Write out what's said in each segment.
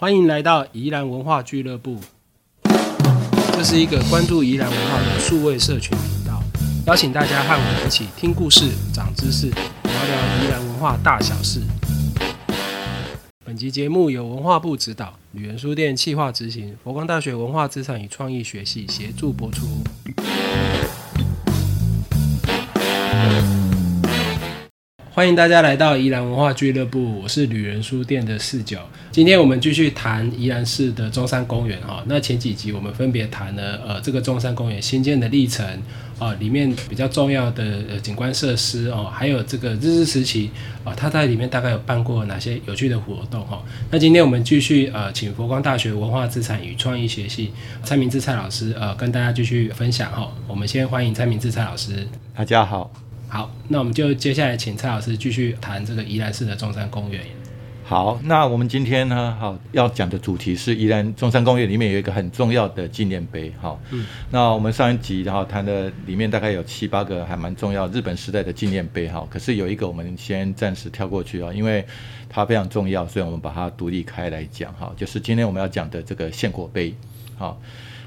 欢迎来到宜兰文化俱乐部，这是一个关注宜兰文化的数位社群频道，邀请大家和我们一起听故事、长知识，聊聊宜兰文化大小事。本集节目由文化部指导，旅人书店企划执行，佛光大学文化资产与创意学系协助播出。欢迎大家来到宜兰文化俱乐部，我是旅人书店的四九。今天我们继续谈宜兰市的中山公园哈。那前几集我们分别谈了呃这个中山公园新建的历程啊，里面比较重要的呃景观设施哦，还有这个日治时期啊，它在里面大概有办过哪些有趣的活动哈。那今天我们继续呃请佛光大学文化资产与创意学系蔡明志蔡老师呃跟大家继续分享哈。我们先欢迎蔡明志蔡老师。大家好。好，那我们就接下来请蔡老师继续谈这个宜兰市的中山公园。好，那我们今天呢，好要讲的主题是宜兰中山公园里面有一个很重要的纪念碑。好，嗯，那我们上一集然后谈的里面大概有七八个还蛮重要日本时代的纪念碑。哈，可是有一个我们先暂时跳过去啊，因为它非常重要，所以我们把它独立开来讲。哈，就是今天我们要讲的这个献国碑。好。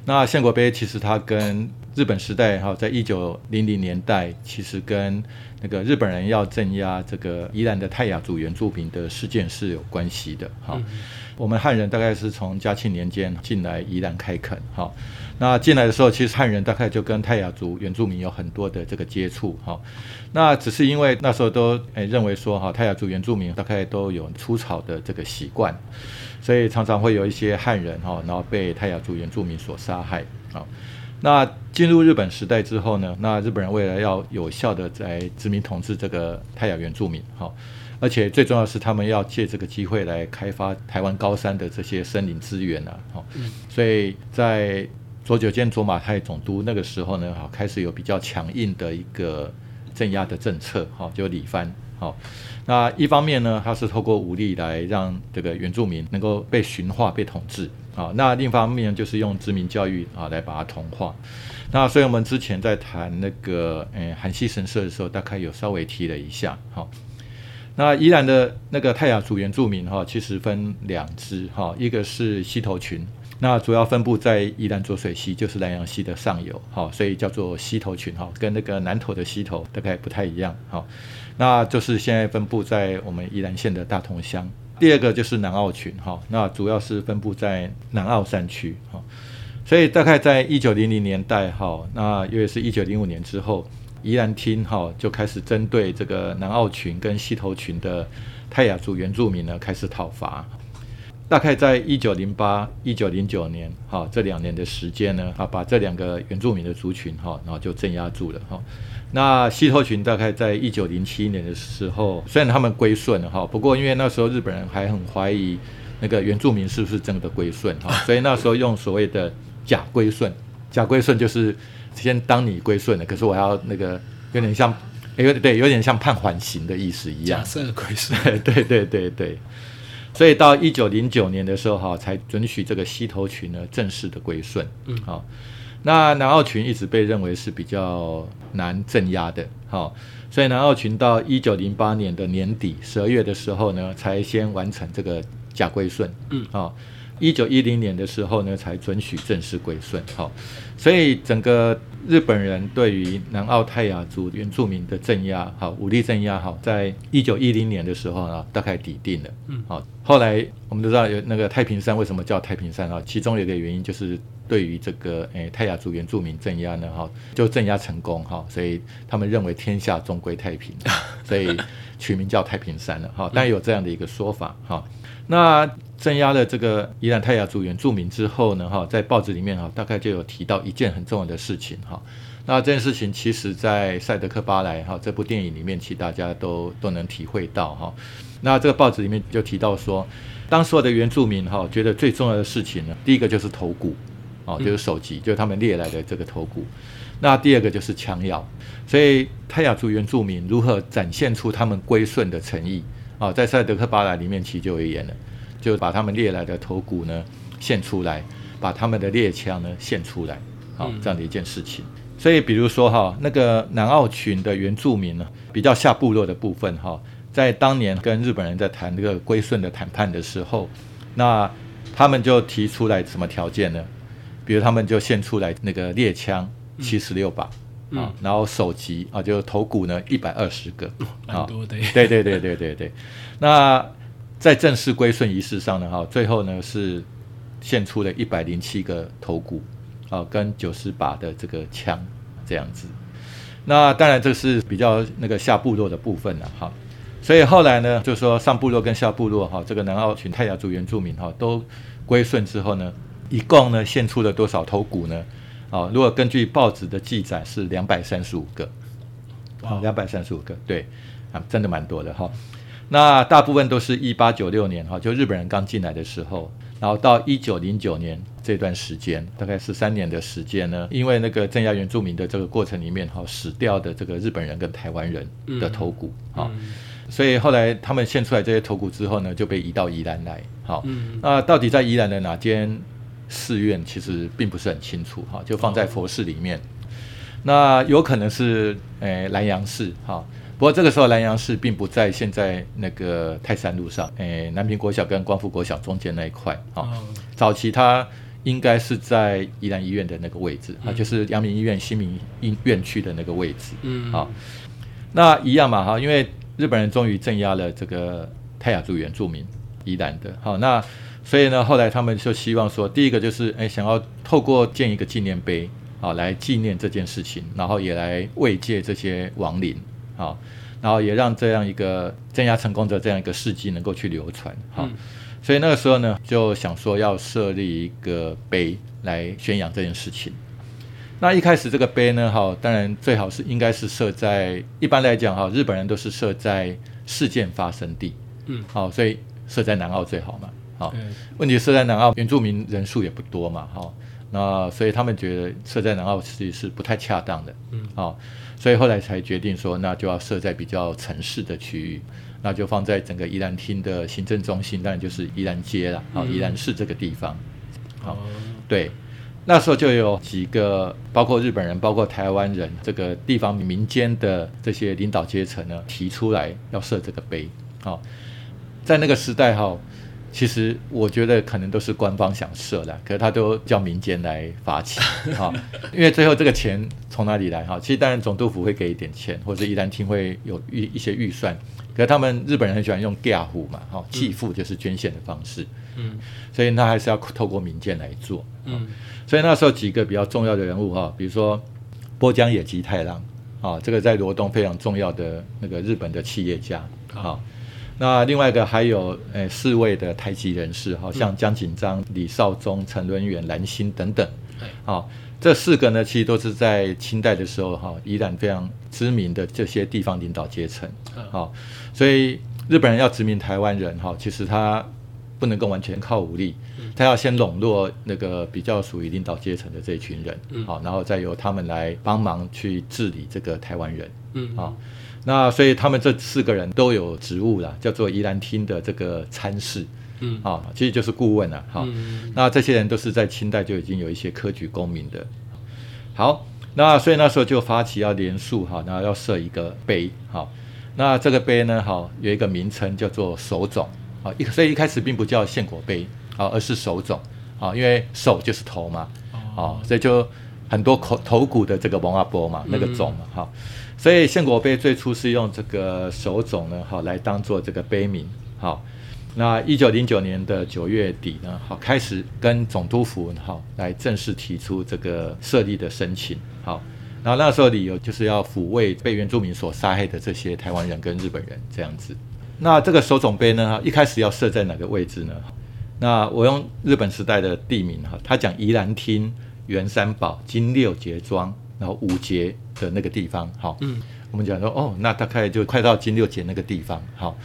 那献国碑其实它跟日本时代哈，在一九零零年代，其实跟那个日本人要镇压这个宜兰的泰雅族原住民的事件是有关系的哈。我们汉人大概是从嘉庆年间进来宜兰开垦哈。那进来的时候，其实汉人大概就跟泰雅族原住民有很多的这个接触哈。那只是因为那时候都诶认为说哈，泰雅族原住民大概都有出草的这个习惯。所以常常会有一些汉人哈，然后被泰雅族原住民所杀害啊。那进入日本时代之后呢，那日本人为了要有效的在殖民统治这个泰雅原住民哈，而且最重要是他们要借这个机会来开发台湾高山的这些森林资源啊。哈，所以在左九间左马太总督那个时候呢，哈，开始有比较强硬的一个镇压的政策哈，就李藩好。那一方面呢，它是透过武力来让这个原住民能够被驯化、被统治啊。那另一方面就是用殖民教育啊来把它同化。那所以我们之前在谈那个诶韩系神社的时候，大概有稍微提了一下。好，那宜兰的那个泰雅族原住民哈，其实分两支哈，一个是溪头群，那主要分布在宜兰浊水溪，就是南洋溪的上游，好，所以叫做溪头群哈，跟那个南投的溪头大概不太一样，好。那就是现在分布在我们宜兰县的大同乡。第二个就是南澳群哈，那主要是分布在南澳山区哈。所以大概在一九零零年代哈，那因为是一九零五年之后，宜兰厅哈就开始针对这个南澳群跟溪头群的泰雅族原住民呢开始讨伐。大概在一九零八、一九零九年哈这两年的时间呢，啊把这两个原住民的族群哈，然后就镇压住了哈。那西头群大概在一九零七年的时候，虽然他们归顺了哈，不过因为那时候日本人还很怀疑那个原住民是不是真的归顺哈，所以那时候用所谓的假归顺，假归顺就是先当你归顺了，可是我要那个有点像，有点对，有点像判缓刑的意思一样。假设归顺，对对对对。所以到一九零九年的时候哈，才准许这个西头群呢正式的归顺。嗯，好。那南澳群一直被认为是比较难镇压的，好，所以南澳群到一九零八年的年底十二月的时候呢，才先完成这个假归顺，嗯，好，一九一零年的时候呢，才准许正式归顺，好，所以整个日本人对于南澳泰雅族原住民的镇压，好，武力镇压，好，在一九一零年的时候呢，大概抵定了，嗯，好，后来我们都知道有那个太平山为什么叫太平山啊？其中有一个原因就是。对于这个诶泰雅族原住民镇压呢，哈，就镇压成功哈，所以他们认为天下终归太平，所以取名叫太平山了哈。但有这样的一个说法哈。那镇压了这个伊兰泰雅族原住民之后呢，哈，在报纸里面哈，大概就有提到一件很重要的事情哈。那这件事情其实在赛德克巴莱哈这部电影里面，其实大家都都能体会到哈。那这个报纸里面就提到说，当所有的原住民哈觉得最重要的事情呢，第一个就是头骨。哦，就是首级，就是他们猎来的这个头骨。那第二个就是枪药，所以泰雅族原住民如何展现出他们归顺的诚意啊？在塞德克巴莱里面其实就有演了，就把他们猎来的头骨呢献出来，把他们的猎枪呢献出来，好这样的一件事情。所以比如说哈，那个南澳群的原住民呢，比较下部落的部分哈，在当年跟日本人在谈这个归顺的谈判的时候，那他们就提出来什么条件呢？比如他们就献出来那个猎枪七十六把。啊，然后首级啊，就头骨呢一百二十个，啊多的。对对对对对对。那在正式归顺仪式上呢，哈，最后呢是献出了一百零七个头骨，啊，跟九十把的这个枪这样子。那当然这是比较那个下部落的部分了，哈。所以后来呢，就说上部落跟下部落哈，这个南澳群泰雅族原住民哈都归顺之后呢，一共呢献出了多少头骨呢？哦，如果根据报纸的记载是两百三十五个，好，两百三十五个，对，啊，真的蛮多的哈。那大部分都是一八九六年哈，就日本人刚进来的时候，然后到一九零九年这段时间，大概是三年的时间呢，因为那个镇压原住民的这个过程里面哈，死掉的这个日本人跟台湾人的头骨，哈，所以后来他们献出来这些头骨之后呢，就被移到宜兰来，好，那到底在宜兰的哪间？寺院其实并不是很清楚哈，就放在佛寺里面。那有可能是诶南阳寺哈，不过这个时候南阳寺并不在现在那个泰山路上，诶南平国小跟光复国小中间那一块啊。早期它应该是在宜兰医院的那个位置啊，就是阳明医院新民医院区的那个位置。嗯，好，那一样嘛哈，因为日本人终于镇压了这个泰雅族原住民宜兰的，好那。所以呢，后来他们就希望说，第一个就是哎，想要透过建一个纪念碑啊，来纪念这件事情，然后也来慰藉这些亡灵啊，然后也让这样一个镇压成功的这样一个事迹能够去流传哈。所以那个时候呢，就想说要设立一个碑来宣扬这件事情。那一开始这个碑呢，哈，当然最好是应该是设在一般来讲哈，日本人都是设在事件发生地，嗯，好，所以设在南澳最好嘛。好，问题设在南澳，原住民人数也不多嘛，哈，那所以他们觉得设在南澳其实是不太恰当的，嗯，好，所以后来才决定说，那就要设在比较城市的区域，那就放在整个宜兰厅的行政中心，当然就是宜兰街了，好，宜兰市这个地方，好，对，那时候就有几个，包括日本人，包括台湾人，这个地方民间的这些领导阶层呢，提出来要设这个碑，好，在那个时代，哈。其实我觉得可能都是官方想设的，可是他都叫民间来发起 哈，因为最后这个钱从哪里来哈？其实当然总督府会给一点钱，或者宜兰厅会有预一些预算，可是他们日本人很喜欢用嫁户嘛，哈，寄付就是捐献的方式，嗯，所以那还是要透过民间来做，嗯，所以那时候几个比较重要的人物哈，比如说波江野吉太郎啊，这个在罗东非常重要的那个日本的企业家啊。那另外一个还有诶四位的台籍人士，好像江锦章、李少宗、陈伦远、蓝心等等，好，这四个呢，其实都是在清代的时候哈，依然非常知名的这些地方领导阶层，好，所以日本人要殖民台湾人哈，其实他不能够完全靠武力，他要先笼络那个比较属于领导阶层的这一群人，好，然后再由他们来帮忙去治理这个台湾人，嗯，好。那所以他们这四个人都有职务啦，叫做宜兰厅的这个参事，嗯，啊，其实就是顾问了，哈，那这些人都是在清代就已经有一些科举功名的，好，那所以那时候就发起要连署哈，然后要设一个碑，好，那这个碑呢，哈有一个名称叫做首冢，啊，一所以一开始并不叫献果碑，啊，而是首冢，啊，因为首就是头嘛，哦，所以就很多口头骨的这个王阿波嘛，那个种嘛，哈。所以献果碑最初是用这个手冢呢，哈来当做这个碑名，好。那一九零九年的九月底呢，好开始跟总督府好来正式提出这个设立的申请，好。然后那时候理由就是要抚慰被原住民所杀害的这些台湾人跟日本人这样子。那这个手冢碑呢，一开始要设在哪个位置呢？那我用日本时代的地名哈，他讲宜兰厅、圆山堡、金六节庄。然后五节的那个地方，好，嗯，我们讲说，哦，那大概就快到金六节那个地方，好，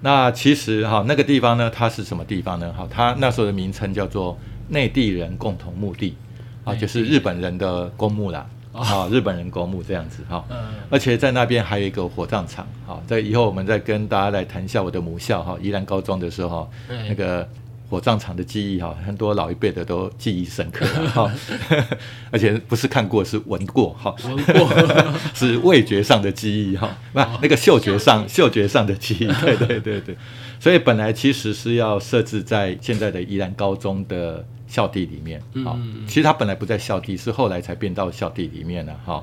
那其实哈，那个地方呢，它是什么地方呢？好，它那时候的名称叫做内地人共同墓地，啊，就是日本人的公墓啦，啊，日本人公墓这样子，哈，嗯，而且在那边还有一个火葬场，好，在以后我们再跟大家来谈一下我的母校哈，宜兰高中的时候嗯，那个。火葬场的记忆哈，很多老一辈的都记忆深刻哈，而且不是看过，是闻过哈，闻过。是味觉上的记忆哈，不，那个嗅觉上嗅觉上的记忆，对对对对，所以本来其实是要设置在现在的宜兰高中的校地里面，好，其实它本来不在校地，是后来才变到校地里面了哈。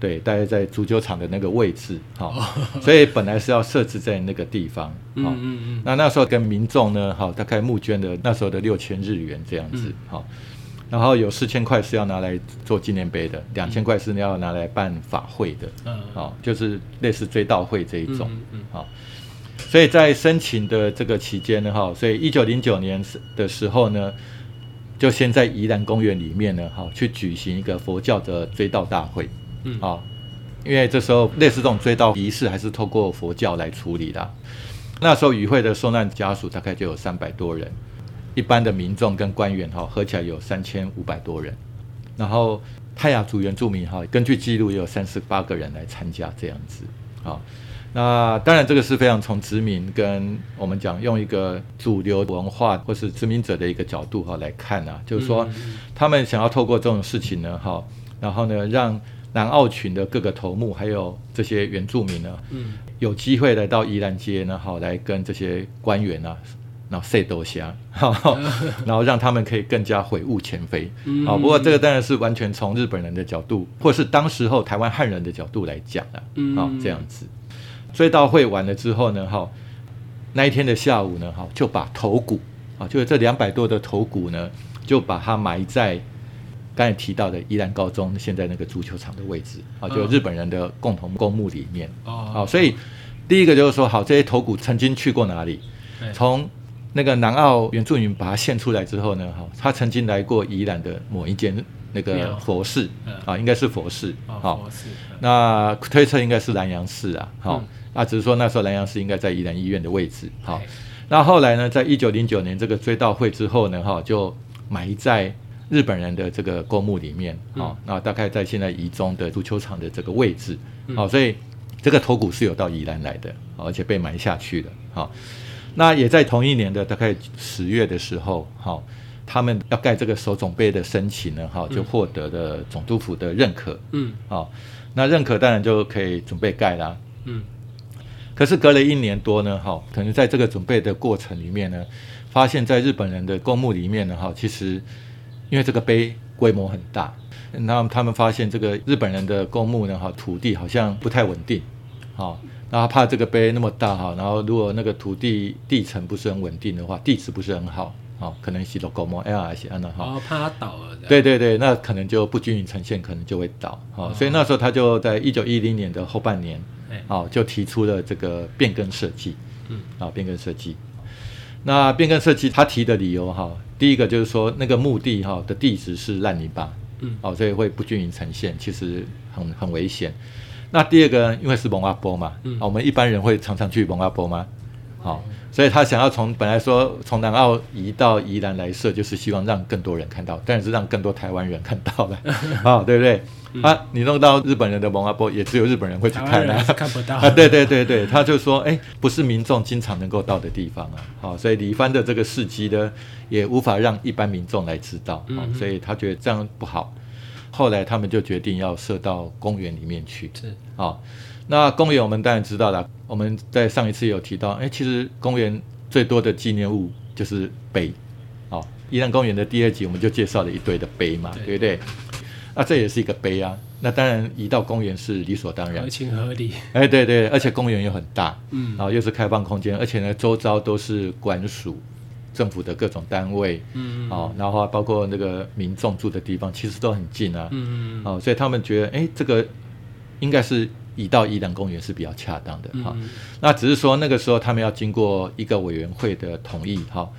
对，大概在足球场的那个位置，哈，所以本来是要设置在那个地方，嗯嗯嗯。那那时候跟民众呢，哈，大概募捐的那时候的六千日元这样子，哈，然后有四千块是要拿来做纪念碑的，两千块是要拿来办法会的，嗯，好，就是类似追悼会这一种，嗯，好。所以在申请的这个期间呢，哈，所以一九零九年的时候呢，就先在宜兰公园里面呢，哈，去举行一个佛教的追悼大会。嗯，好，因为这时候类似这种追悼仪式还是透过佛教来处理的。那时候与会的受难家属大概就有三百多人，一般的民众跟官员哈合起来有三千五百多人。然后泰雅族原住民哈，根据记录也有三十八个人来参加这样子。好，那当然这个是非常从殖民跟我们讲用一个主流文化或是殖民者的一个角度哈来看啊，就是说他们想要透过这种事情呢哈，然后呢让南澳群的各个头目，还有这些原住民呢，嗯，有机会来到宜兰街呢，好来跟这些官员啊，然后 say 多香，然后让他们可以更加悔悟前非，好，不过这个当然是完全从日本人的角度，或是当时候台湾汉人的角度来讲的，好这样子。追悼会完了之后呢，哈，那一天的下午呢，哈，就把头骨啊，就是这两百多的头骨呢，就把它埋在。刚才提到的宜兰高中现在那个足球场的位置啊，就日本人的共同公墓里面哦，好，所以第一个就是说，好，这些头骨曾经去过哪里？从那个南澳原住民把它献出来之后呢，哈，他曾经来过宜兰的某一间那个佛寺啊，应该是佛寺，好，那推测应该是南阳寺啊，好，那只是说那时候南阳寺应该在宜兰医院的位置，好，那后来呢，在一九零九年这个追悼会之后呢，哈，就埋在。日本人的这个公墓里面，好，那大概在现在宜中的足球场的这个位置，好，所以这个头骨是有到宜兰来的，而且被埋下去了，好，那也在同一年的大概十月的时候，好，他们要盖这个首总碑的申请呢，哈，就获得了总督府的认可，嗯，好，那认可当然就可以准备盖啦，嗯，可是隔了一年多呢，哈，可能在这个准备的过程里面呢，发现在日本人的公墓里面呢，哈，其实。因为这个碑规模很大，那他们发现这个日本人的公墓呢，哈，土地好像不太稳定，好，然后怕这个碑那么大哈，然后如果那个土地地层不是很稳定的话，地质不是很好，好，可能是落公墓 L 还是安的哈，哦，怕它倒了，对对对，那可能就不均匀呈现，可能就会倒，好，所以那时候他就在一九一零年的后半年，好，就提出了这个变更设计，嗯，啊，变更设计，那变更设计他提的理由哈。第一个就是说，那个墓地哈的地址是烂泥巴，嗯，哦，所以会不均匀呈现，其实很很危险。那第二个，因为是蒙阿波嘛，嗯，我们一般人会常常去蒙阿波吗？好，所以他想要从本来说从南澳移到宜兰来设，就是希望让更多人看到，但是让更多台湾人看到了，啊，对不对？啊，你弄到日本人的蒙阿波，也只有日本人会去看啊，看不到啊。对对对对，他就说，哎，不是民众经常能够到的地方啊。好，所以李帆的这个事迹呢，也无法让一般民众来知道。嗯，所以他觉得这样不好。后来他们就决定要设到公园里面去。是，好，那公园我们当然知道了。我们在上一次有提到，哎，其实公园最多的纪念物就是碑。好，宜兰公园的第二集我们就介绍了一堆的碑嘛，对不对？那这也是一个碑啊，那当然移到公园是理所当然，合情合理。哎，对对，而且公园又很大，嗯，然后又是开放空间，而且呢，周遭都是管署、政府的各种单位，嗯，哦，然后包括那个民众住的地方，其实都很近啊，嗯嗯，哦，所以他们觉得，哎，这个应该是移到宜兰公园是比较恰当的，哈，那只是说那个时候他们要经过一个委员会的同意，哈。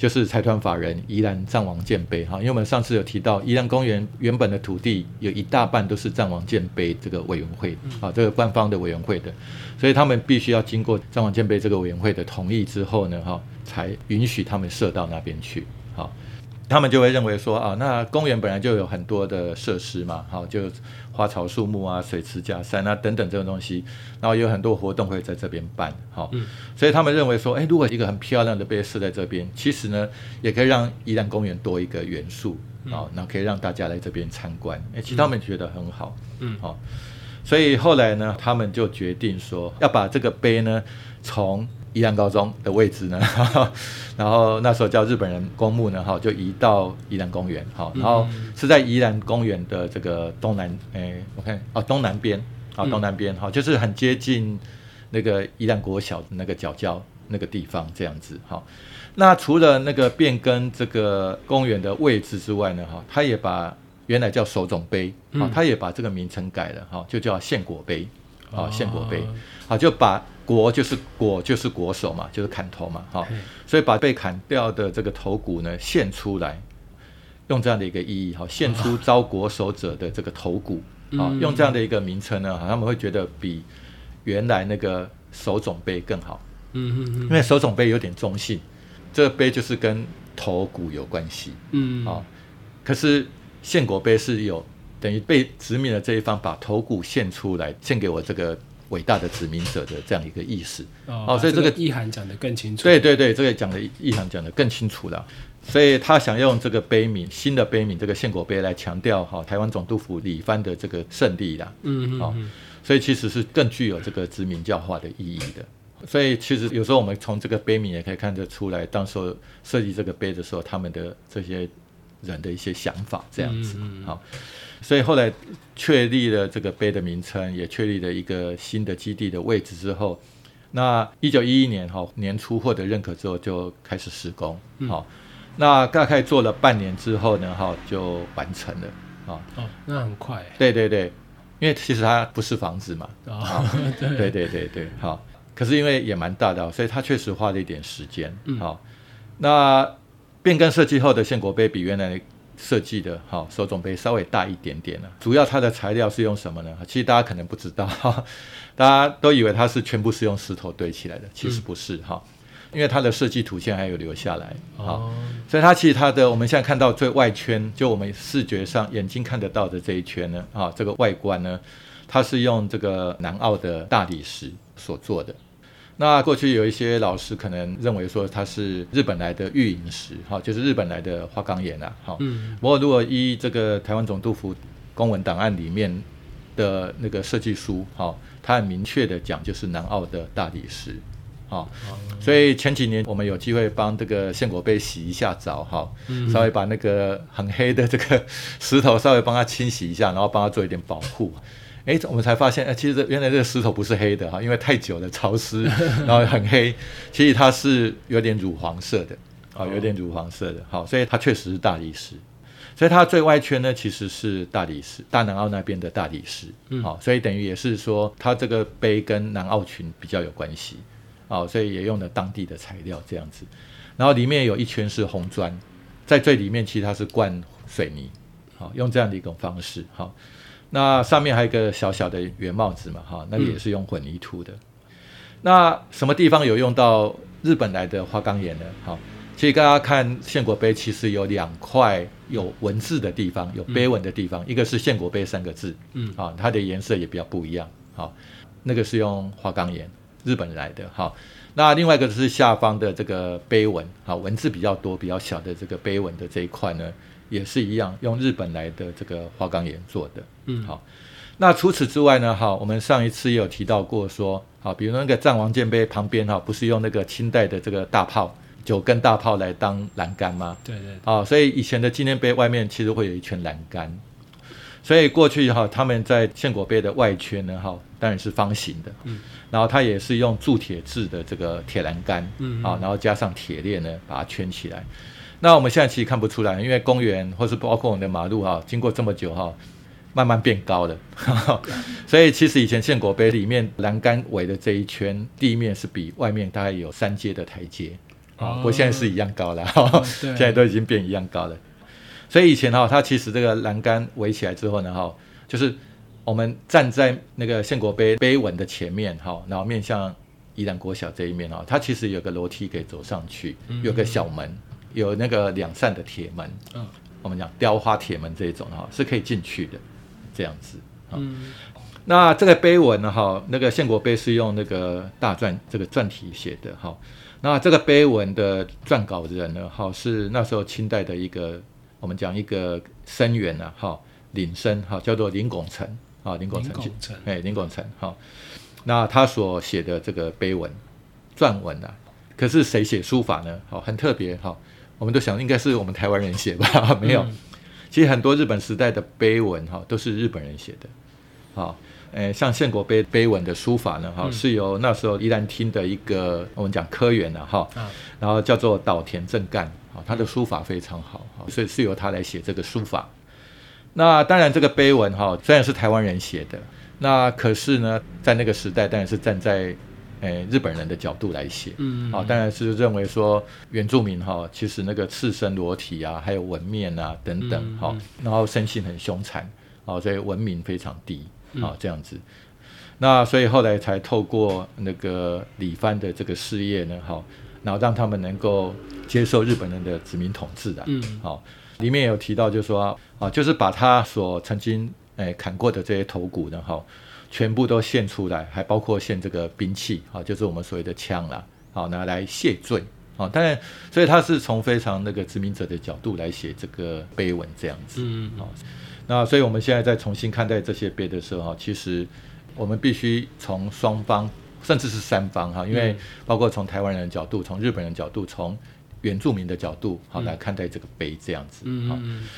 就是财团法人宜兰藏王建碑哈，因为我们上次有提到宜兰公园原本的土地有一大半都是藏王建碑这个委员会啊，这个官方的委员会的，所以他们必须要经过藏王建碑这个委员会的同意之后呢，哈，才允许他们设到那边去。好，他们就会认为说啊，那公园本来就有很多的设施嘛，好，就花草树木啊、水池假山啊等等这种东西，然后有很多活动会在这边办，好，所以他们认为说，哎，如果一个很漂亮的碑设在这边，其实呢，也可以让宜兰公园多一个元素，啊，那可以让大家来这边参观，哎，其实他们觉得很好，嗯，好，所以后来呢，他们就决定说要把这个碑呢从宜兰高中的位置呢，然后那时候叫日本人公墓呢，哈，就移到宜兰公园，好，然后是在宜兰公园的这个东南，哎，我看哦，东南边，啊，东南边，哈，就是很接近那个宜兰国小的那个角角那个地方，这样子，哈。那除了那个变更这个公园的位置之外呢，哈，他也把原来叫手冢碑，啊，他也把这个名称改了，哈，就叫献果碑，啊，献果碑，好，就把。国就是国，就是国手嘛，就是砍头嘛，哈，所以把被砍掉的这个头骨呢献出来，用这样的一个意义，哈，献出遭国手者的这个头骨，啊，用这样的一个名称呢，他们会觉得比原来那个手冢碑更好，嗯嗯嗯，因为手冢碑有点中性，这个碑就是跟头骨有关系，嗯，啊，可是献国碑是有等于被殖民的这一方把头骨献出来，献给我这个。伟大的殖民者的这样一个意思哦，所以这个意涵讲得更清楚。对对对，这个讲的意涵讲得更清楚了。所以他想用这个碑铭，新的碑铭，这个献果碑来强调哈，台湾总督府李藩的这个胜利啦。嗯嗯。哦，所以其实是更具有这个殖民教化的意义的。所以其实有时候我们从这个碑铭也可以看得出来，当时设计这个碑的时候，他们的这些人的一些想法这样子。好。所以后来确立了这个碑的名称，也确立了一个新的基地的位置之后，那一九一一年哈年初获得认可之后就开始施工，好，那大概做了半年之后呢，哈就完成了，啊哦，那很快，对对对，因为其实它不是房子嘛，啊 对。对对对，好，可是因为也蛮大的，所以它确实花了一点时间，好，那变更设计后的献国碑比原来。设计的哈手冢杯稍微大一点点了，主要它的材料是用什么呢？其实大家可能不知道，大家都以为它是全部是用石头堆起来的，其实不是哈，因为它的设计图现还有留下来啊，所以它其实它的我们现在看到最外圈，就我们视觉上眼睛看得到的这一圈呢，啊，这个外观呢，它是用这个南澳的大理石所做的。那过去有一些老师可能认为说它是日本来的玉银石，哈，就是日本来的花岗岩啊，哈。嗯。不过如果依这个台湾总督府公文档案里面的那个设计书，哈，它很明确的讲就是南澳的大理石，哈。所以前几年我们有机会帮这个献果碑洗一下澡，哈，稍微把那个很黑的这个石头稍微帮它清洗一下，然后帮它做一点保护。哎，我们才发现，哎，其实原来这个石头不是黑的哈，因为太久了潮湿，然后很黑。其实它是有点乳黄色的，啊，有点乳黄色的，好，所以它确实是大理石。所以它最外圈呢，其实是大理石，大南澳那边的大理石，好，所以等于也是说，它这个碑跟南澳群比较有关系，好，所以也用了当地的材料这样子。然后里面有一圈是红砖，在最里面其实它是灌水泥，好，用这样的一种方式，好。那上面还有一个小小的圆帽子嘛，哈，那也是用混凝土的。那什么地方有用到日本来的花岗岩呢？好，其实大家看献国碑，其实有两块有文字的地方，有碑文的地方，一个是献国碑三个字，嗯，啊，它的颜色也比较不一样，好，那个是用花岗岩，日本来的，好，那另外一个是下方的这个碑文，好，文字比较多、比较小的这个碑文的这一块呢。也是一样，用日本来的这个花岗岩做的。嗯，好。那除此之外呢？哈，我们上一次也有提到过，说，好，比如那个藏王剑碑旁边哈，不是用那个清代的这个大炮，九根大炮来当栏杆吗？对对。啊，所以以前的纪念碑外面其实会有一圈栏杆。所以过去哈，他们在献果碑的外圈呢，哈，当然是方形的。嗯。然后它也是用铸铁制的这个铁栏杆。嗯。啊，然后加上铁链呢，把它圈起来。那我们现在其实看不出来，因为公园或是包括我们的马路哈，经过这么久哈，慢慢变高了，所以其实以前建国碑里面栏杆围的这一圈地面是比外面大概有三阶的台阶。啊，不过现在是一样高了，现在都已经变一样高了。所以以前哈，它其实这个栏杆围起来之后呢哈，就是我们站在那个建国碑碑文的前面哈，然后面向宜兰国小这一面哈，它其实有个楼梯可以走上去，有个小门。有那个两扇的铁门，嗯我们讲雕花铁门这一种哈，是可以进去的，这样子。嗯那这个碑文呢，哈，那个献国碑是用那个大篆这个篆体写的，哈。那这个碑文的撰稿人呢，哈，是那时候清代的一个我们讲一个僧员啊，哈，领僧，哈，叫做林拱辰，啊，林拱辰林拱辰，哎，林拱辰，哈。那他所写的这个碑文撰文啊，可是谁写书法呢？好，很特别，哈。我们都想应该是我们台湾人写吧，没有。嗯其实很多日本时代的碑文哈都是日本人写的，好，诶，像献国碑碑文的书法呢哈、嗯是由那时候宜兰厅的一个我们讲科员啊哈，啊然后叫做岛田正干，好，他的书法非常好，好，所以是由他来写这个书法。那当然这个碑文哈虽然是台湾人写的，那可是呢在那个时代当然是站在诶日本人的角度来写，嗯好、当然是认为说原住民哈，其实那个赤身裸体啊，还有纹面啊等等嗯，好、然后生性很凶残，哦，所以文明非常低，嗯。好、这样子。那所以后来才透过那个李藩的这个事业呢，哈、然后让他们能够接受日本人的殖民统治的，嗯。好、里面有提到就是说啊，就是把他所曾经诶砍过的这些头骨呢，哈、全部都献出来，还包括献这个兵器啊，就是我们所谓的枪啦，好拿来谢罪啊。当然，所以他是从非常那个殖民者的角度来写这个碑文这样子。嗯好，那所以我们现在在重新看待这些碑的时候哈，其实我们必须从双方甚至是三方哈，因为嗯包括从台湾人的角度、从日本人的角度、从原住民的角度好来看待这个碑这样子。好嗯嗯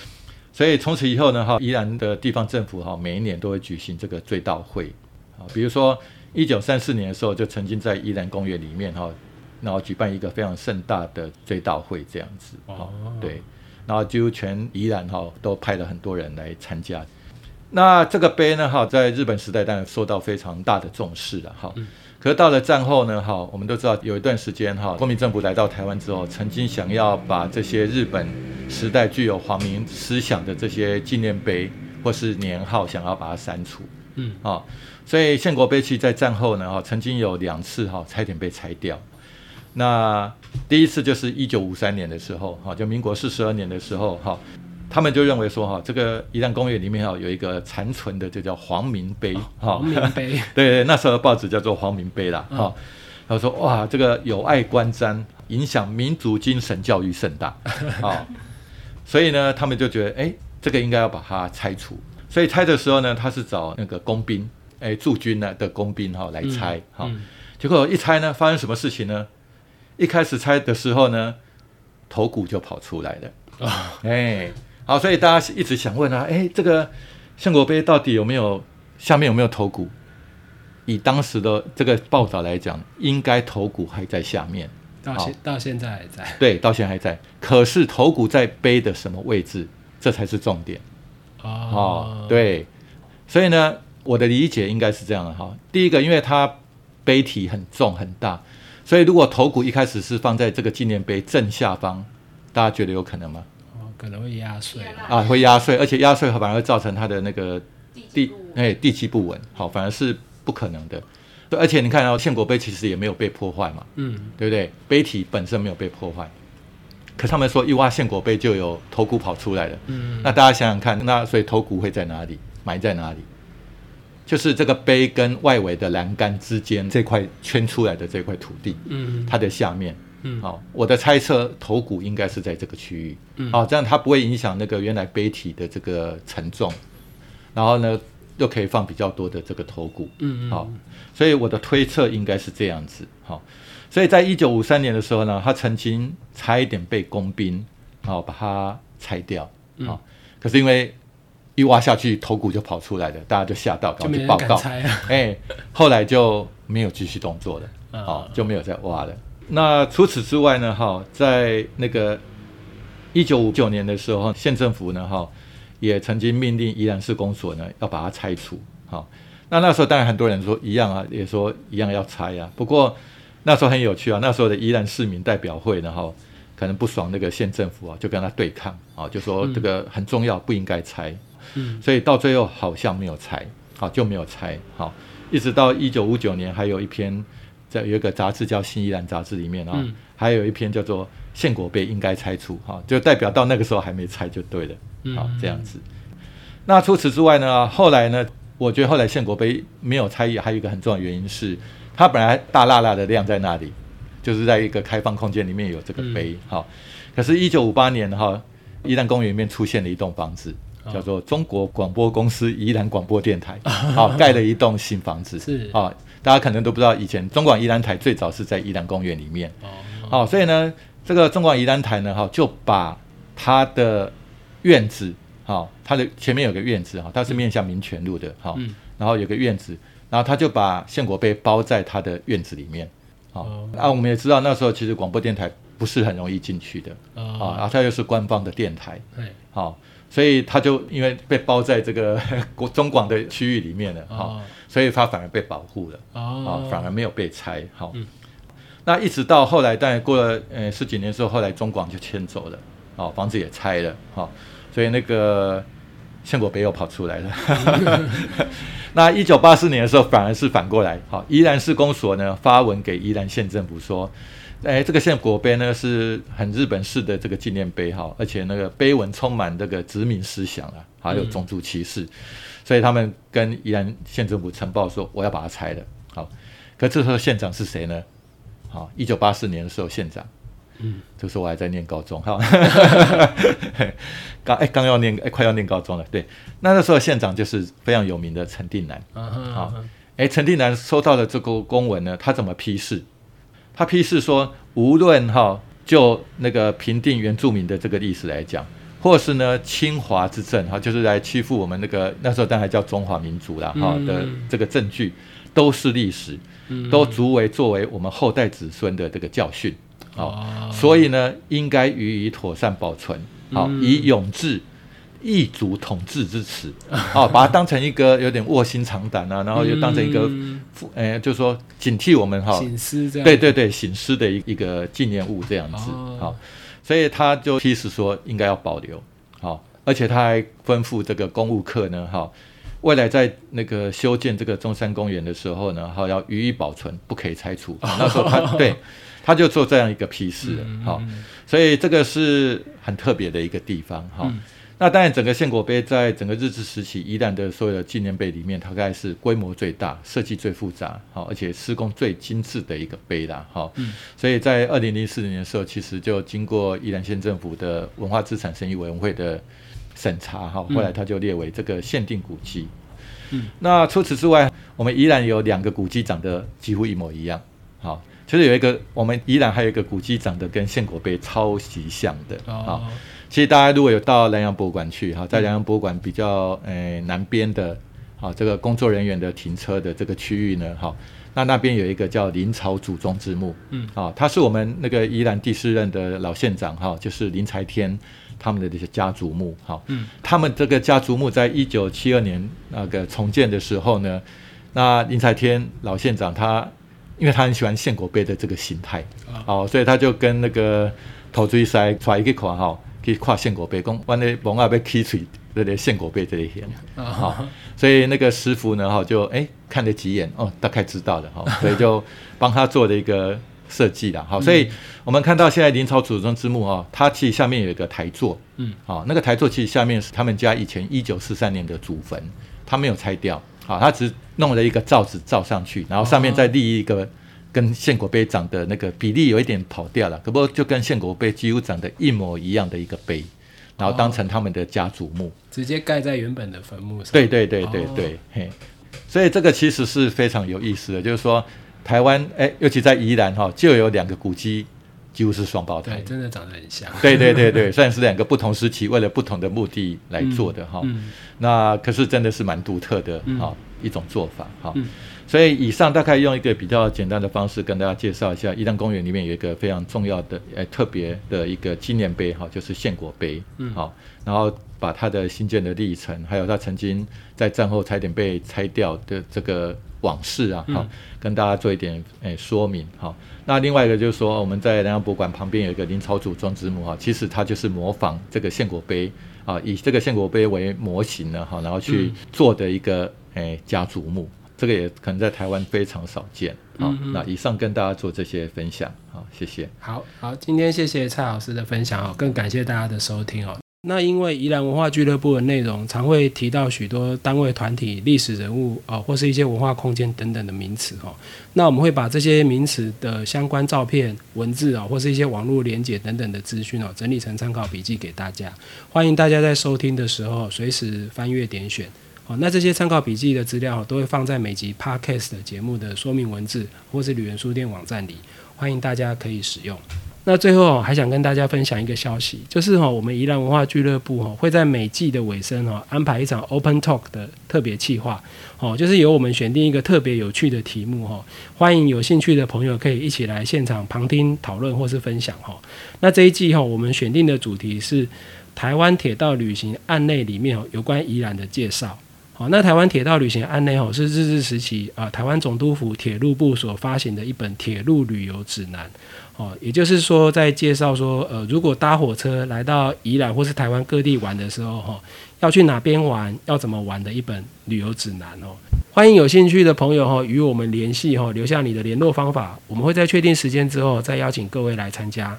所以从此以后呢，哈，宜兰的地方政府哈，每一年都会举行这个追悼会，啊，比如说一九三四年的时候，就曾经在宜兰公园里面哈，然后举办一个非常盛大的追悼会这样子，哦，对，然后几乎全宜兰哈都派了很多人来参加。那这个碑呢，哈，在日本时代当然受到非常大的重视了，哈。可是到了战后呢，哈，我们都知道有一段时间哈，国民政府来到台湾之后，曾经想要把这些日本时代具有皇民思想的这些纪念碑或是年号，想要把它删除嗯啊。所以建国碑其实在战后呢，哈，曾经有两次哈，差点被拆掉。那第一次就是一九五三年的时候，哈，就民国四十二年的时候，哈，他们就认为说，哈，这个宜兰公园里面哈有一个残存的，就叫黄明碑，哈、黄明碑。对对，那时候的报纸叫做黄明碑啦，嗯。哈、他说哇，这个有碍观瞻，影响民族精神教育甚大，啊、所以呢，他们就觉得，哎，这个应该要把它拆除。所以拆的时候呢，他是找那个工兵，哎，驻军呢的工兵哈、来拆，哈、嗯。结果一拆呢，发生什么事情呢？一开始拆的时候呢，头骨就跑出来了。啊哎，好，所以大家一直想问啊，哎，这个圣国碑到底有没有下面有没有头骨？以当时的这个报道来讲，应该头骨还在下面，到现到现在还在对，到现在还在。可是头骨在碑的什么位置？这才是重点哦哦。，对，所以呢，我的理解应该是这样的哈。第一个，因为它碑体很重很大，所以如果头骨一开始是放在这个纪念碑正下方，大家觉得有可能吗？哦，可能会压碎了。啊，会压碎，而且压碎反而会造成它的那个地哎地基不稳，好，反而是不可能的。对，而且你看到、献国碑其实也没有被破坏嘛，嗯对不对？碑体本身没有被破坏，可他们说一挖献国碑就有头骨跑出来了。嗯，那大家想想看，那所以头骨会在哪里？埋在哪里？就是这个碑跟外围的栏杆之间这块圈出来的这块土地，嗯它的下面。嗯好、我的猜测头骨应该是在这个区域。嗯好、这样它不会影响那个原来杯体的这个承重，然后呢又可以放比较多的这个头骨。嗯嗯好、所以我的推测应该是这样子。好、所以在一九五三年的时候呢，他曾经差一点被工兵哦、把它拆掉。嗯好、可是因为一挖下去头骨就跑出来了，大家就吓到，就没人赶快去报告。哎，后来就没有继续动作了，啊好、就没有再挖了。那除此之外呢，哈，在那个一九五九年的时候，县政府呢，哈，也曾经命令宜兰市公所呢要把它拆除，好、那那时候当然很多人说一样啊，也说一样要拆啊。不过那时候很有趣啊，那时候的宜兰市民代表会呢，哈，可能不爽那个县政府啊，就跟他对抗啊，就说这个很重要，不应该拆。嗯所以到最后好像没有拆，好就没有拆，好，一直到一九五九年，还有一篇在有一个杂志叫《新宜兰杂志》里面啊、嗯。还有一篇叫做《宪国碑应该拆除，哈，就代表到那个时候还没拆就对了，好这样子。那除此之外呢，后来呢，我觉得后来宪国碑没有拆，还有一个很重要的原因是，它本来大辣辣的晾在那里，就是在一个开放空间里面有这个碑，好，可是，一九五八年哈，宜兰公园里面出现了一栋房子，叫做中国广播公司宜兰广播电台，好，盖了一栋新房子，是。啊，大家可能都不知道，以前中广宜兰台最早是在宜兰公园里面，好，所以呢。这个中广宜兰台呢，哈，就把它的院子，哈，它的前面有个院子，哈，它是面向民权路的，哈，然后有个院子，然后他就把献国碑包在他的院子里面，好，啊，我们也知道那时候其实广播电台不是很容易进去的，啊，然后它又是官方的电台，好，所以他就因为被包在这个 国中广的区域里面了，哈，所以他反而被保护了，啊，反而没有被拆，好。那一直到后来，当然过了呃十几年之后，后来中广就迁走了，哦，房子也拆了，哈，所以那个献果北又跑出来了。那一九八四年的时候，反而是反过来，好，宜兰市公所呢发文给宜兰县政府说，哎，这个献果碑呢是很日本式的这个纪念碑，哈，而且那个碑文充满这个殖民思想啊，还有种族歧视，所以他们跟宜兰县政府呈报说，我要把它拆了，好，可这时候县长是谁呢？好，一九八四年的时候，县长，嗯，这时候我还在念高中，哈，刚哎刚要念哎快要念高中了，对，那那时候县长就是非常有名的陈定南，好，哎陈定南收到了这个公文呢，他怎么批示？他批示说，无论哈就那个平定原住民的这个历史来讲，或是呢侵华之政哈，就是来欺负我们那个那时候当然叫中华民族啦哈的这个证据，都是历史。都足为作为我们后代子孙的这个教训，好，所以呢，应该予以妥善保存，好，以永志异族统治之耻，好，把它当成一个有点卧薪尝胆啊，然后又当成一个，呃，就是说警惕我们哈，醒思这样，对对对，醒思的一一个纪念物这样子，好，所以他就批示说应该要保留，好，而且他还吩咐这个公务课呢，哈。未来在那个修建这个中山公园的时候呢，哈，要予以保存，不可以拆除。那时候他对，他就做这样一个批示了，好，所以这个是很特别的一个地方，哈。那当然，整个献果碑在整个日治时期，宜兰的所有的纪念碑里面，它大概是规模最大、设计最复杂，好，而且施工最精致的一个碑啦，哈。所以在二零零四年的时候，其实就经过宜兰县政府的文化资产审议委员会的。审查哈，后来它就列为这个限定古迹。嗯，那除此之外，我们依然有两个古迹长得几乎一模一样。好，其实有一个，我们依然还有一个古迹长得跟献果碑超级像的。哦，其实大家如果有到南洋博物馆去哈，在南洋博物馆比较呃南边的，好这个工作人员的停车的这个区域呢，哈，那那边有一个叫林朝祖宗之墓。嗯，啊，他是我们那个宜兰第四任的老县长哈，就是林才天。他们的这些家族墓，好，嗯，他们这个家族墓在一九七二年那个重建的时候呢，那林才天老县长他，因为他很喜欢献果碑的这个形态，哦，所以他就跟那个头锥塞揣一个款哈，可以跨献果碑，讲完了蒙阿被剔除这个献果碑这一些，好，所以那个师傅呢，哈，就哎看了几眼，哦，大概知道了哈，所以就帮他做了一个。设计了，好，所以我们看到现在林朝祖宗之墓啊，它其实下面有一个台座，嗯，好，那个台座其实下面是他们家以前一九四三年的祖坟，他没有拆掉，好，他只弄了一个罩子罩上去，然后上面再立一个跟献果杯长的那个比例有一点跑掉了，可不就跟献果杯几乎长得一模一样的一个碑，然后当成他们的家族墓，直接盖在原本的坟墓上，对对对对对，嘿，所以这个其实是非常有意思的，就是说。台湾哎，尤其在宜兰哈，就有两个古迹，几乎是双胞胎，真的长得很像。对对对对，虽然是两个不同时期，为了不同的目的来做的哈，那可是真的是蛮独特的哈一种做法哈。所以以上大概用一个比较简单的方式跟大家介绍一下，宜兰公园里面有一个非常重要的诶特别的一个纪念碑哈，就是献果碑，嗯，好，然后把它的新建的历程，还有它曾经在战后差点被拆掉的这个。往事啊，好，跟大家做一点诶说明，好。那另外一个就是说，我们在南洋博物馆旁边有一个林朝祖庄之墓哈，其实它就是模仿这个献果碑啊，以这个献果碑为模型呢，哈，然后去做的一个诶家族墓。这个也可能在台湾非常少见。好，那以上跟大家做这些分享，好，谢谢。好好，今天谢谢蔡老师的分享哦，更感谢大家的收听哦。那因为宜兰文化俱乐部的内容常会提到许多单位、团体、历史人物啊，或是一些文化空间等等的名词哦。那我们会把这些名词的相关照片、文字啊，或是一些网络连接等等的资讯哦，整理成参考笔记给大家。欢迎大家在收听的时候随时翻阅点选。那这些参考笔记的资料都会放在每集 Podcast 的节目的说明文字，或是旅人书店网站里，欢迎大家可以使用。那最后还想跟大家分享一个消息，就是哈，我们宜兰文化俱乐部哈会在每季的尾声哈安排一场 Open Talk 的特别企划，哦，就是由我们选定一个特别有趣的题目哈，欢迎有兴趣的朋友可以一起来现场旁听讨论或是分享哈。那这一季哈，我们选定的主题是台湾铁道旅行案内里面有关宜兰的介绍。好，那台湾铁道旅行案内哦是日治时期啊台湾总督府铁路部所发行的一本铁路旅游指南。哦，也就是说，在介绍说，呃，如果搭火车来到宜兰或是台湾各地玩的时候，哈，要去哪边玩，要怎么玩的一本旅游指南哦。欢迎有兴趣的朋友哈与我们联系哈，留下你的联络方法，我们会在确定时间之后再邀请各位来参加。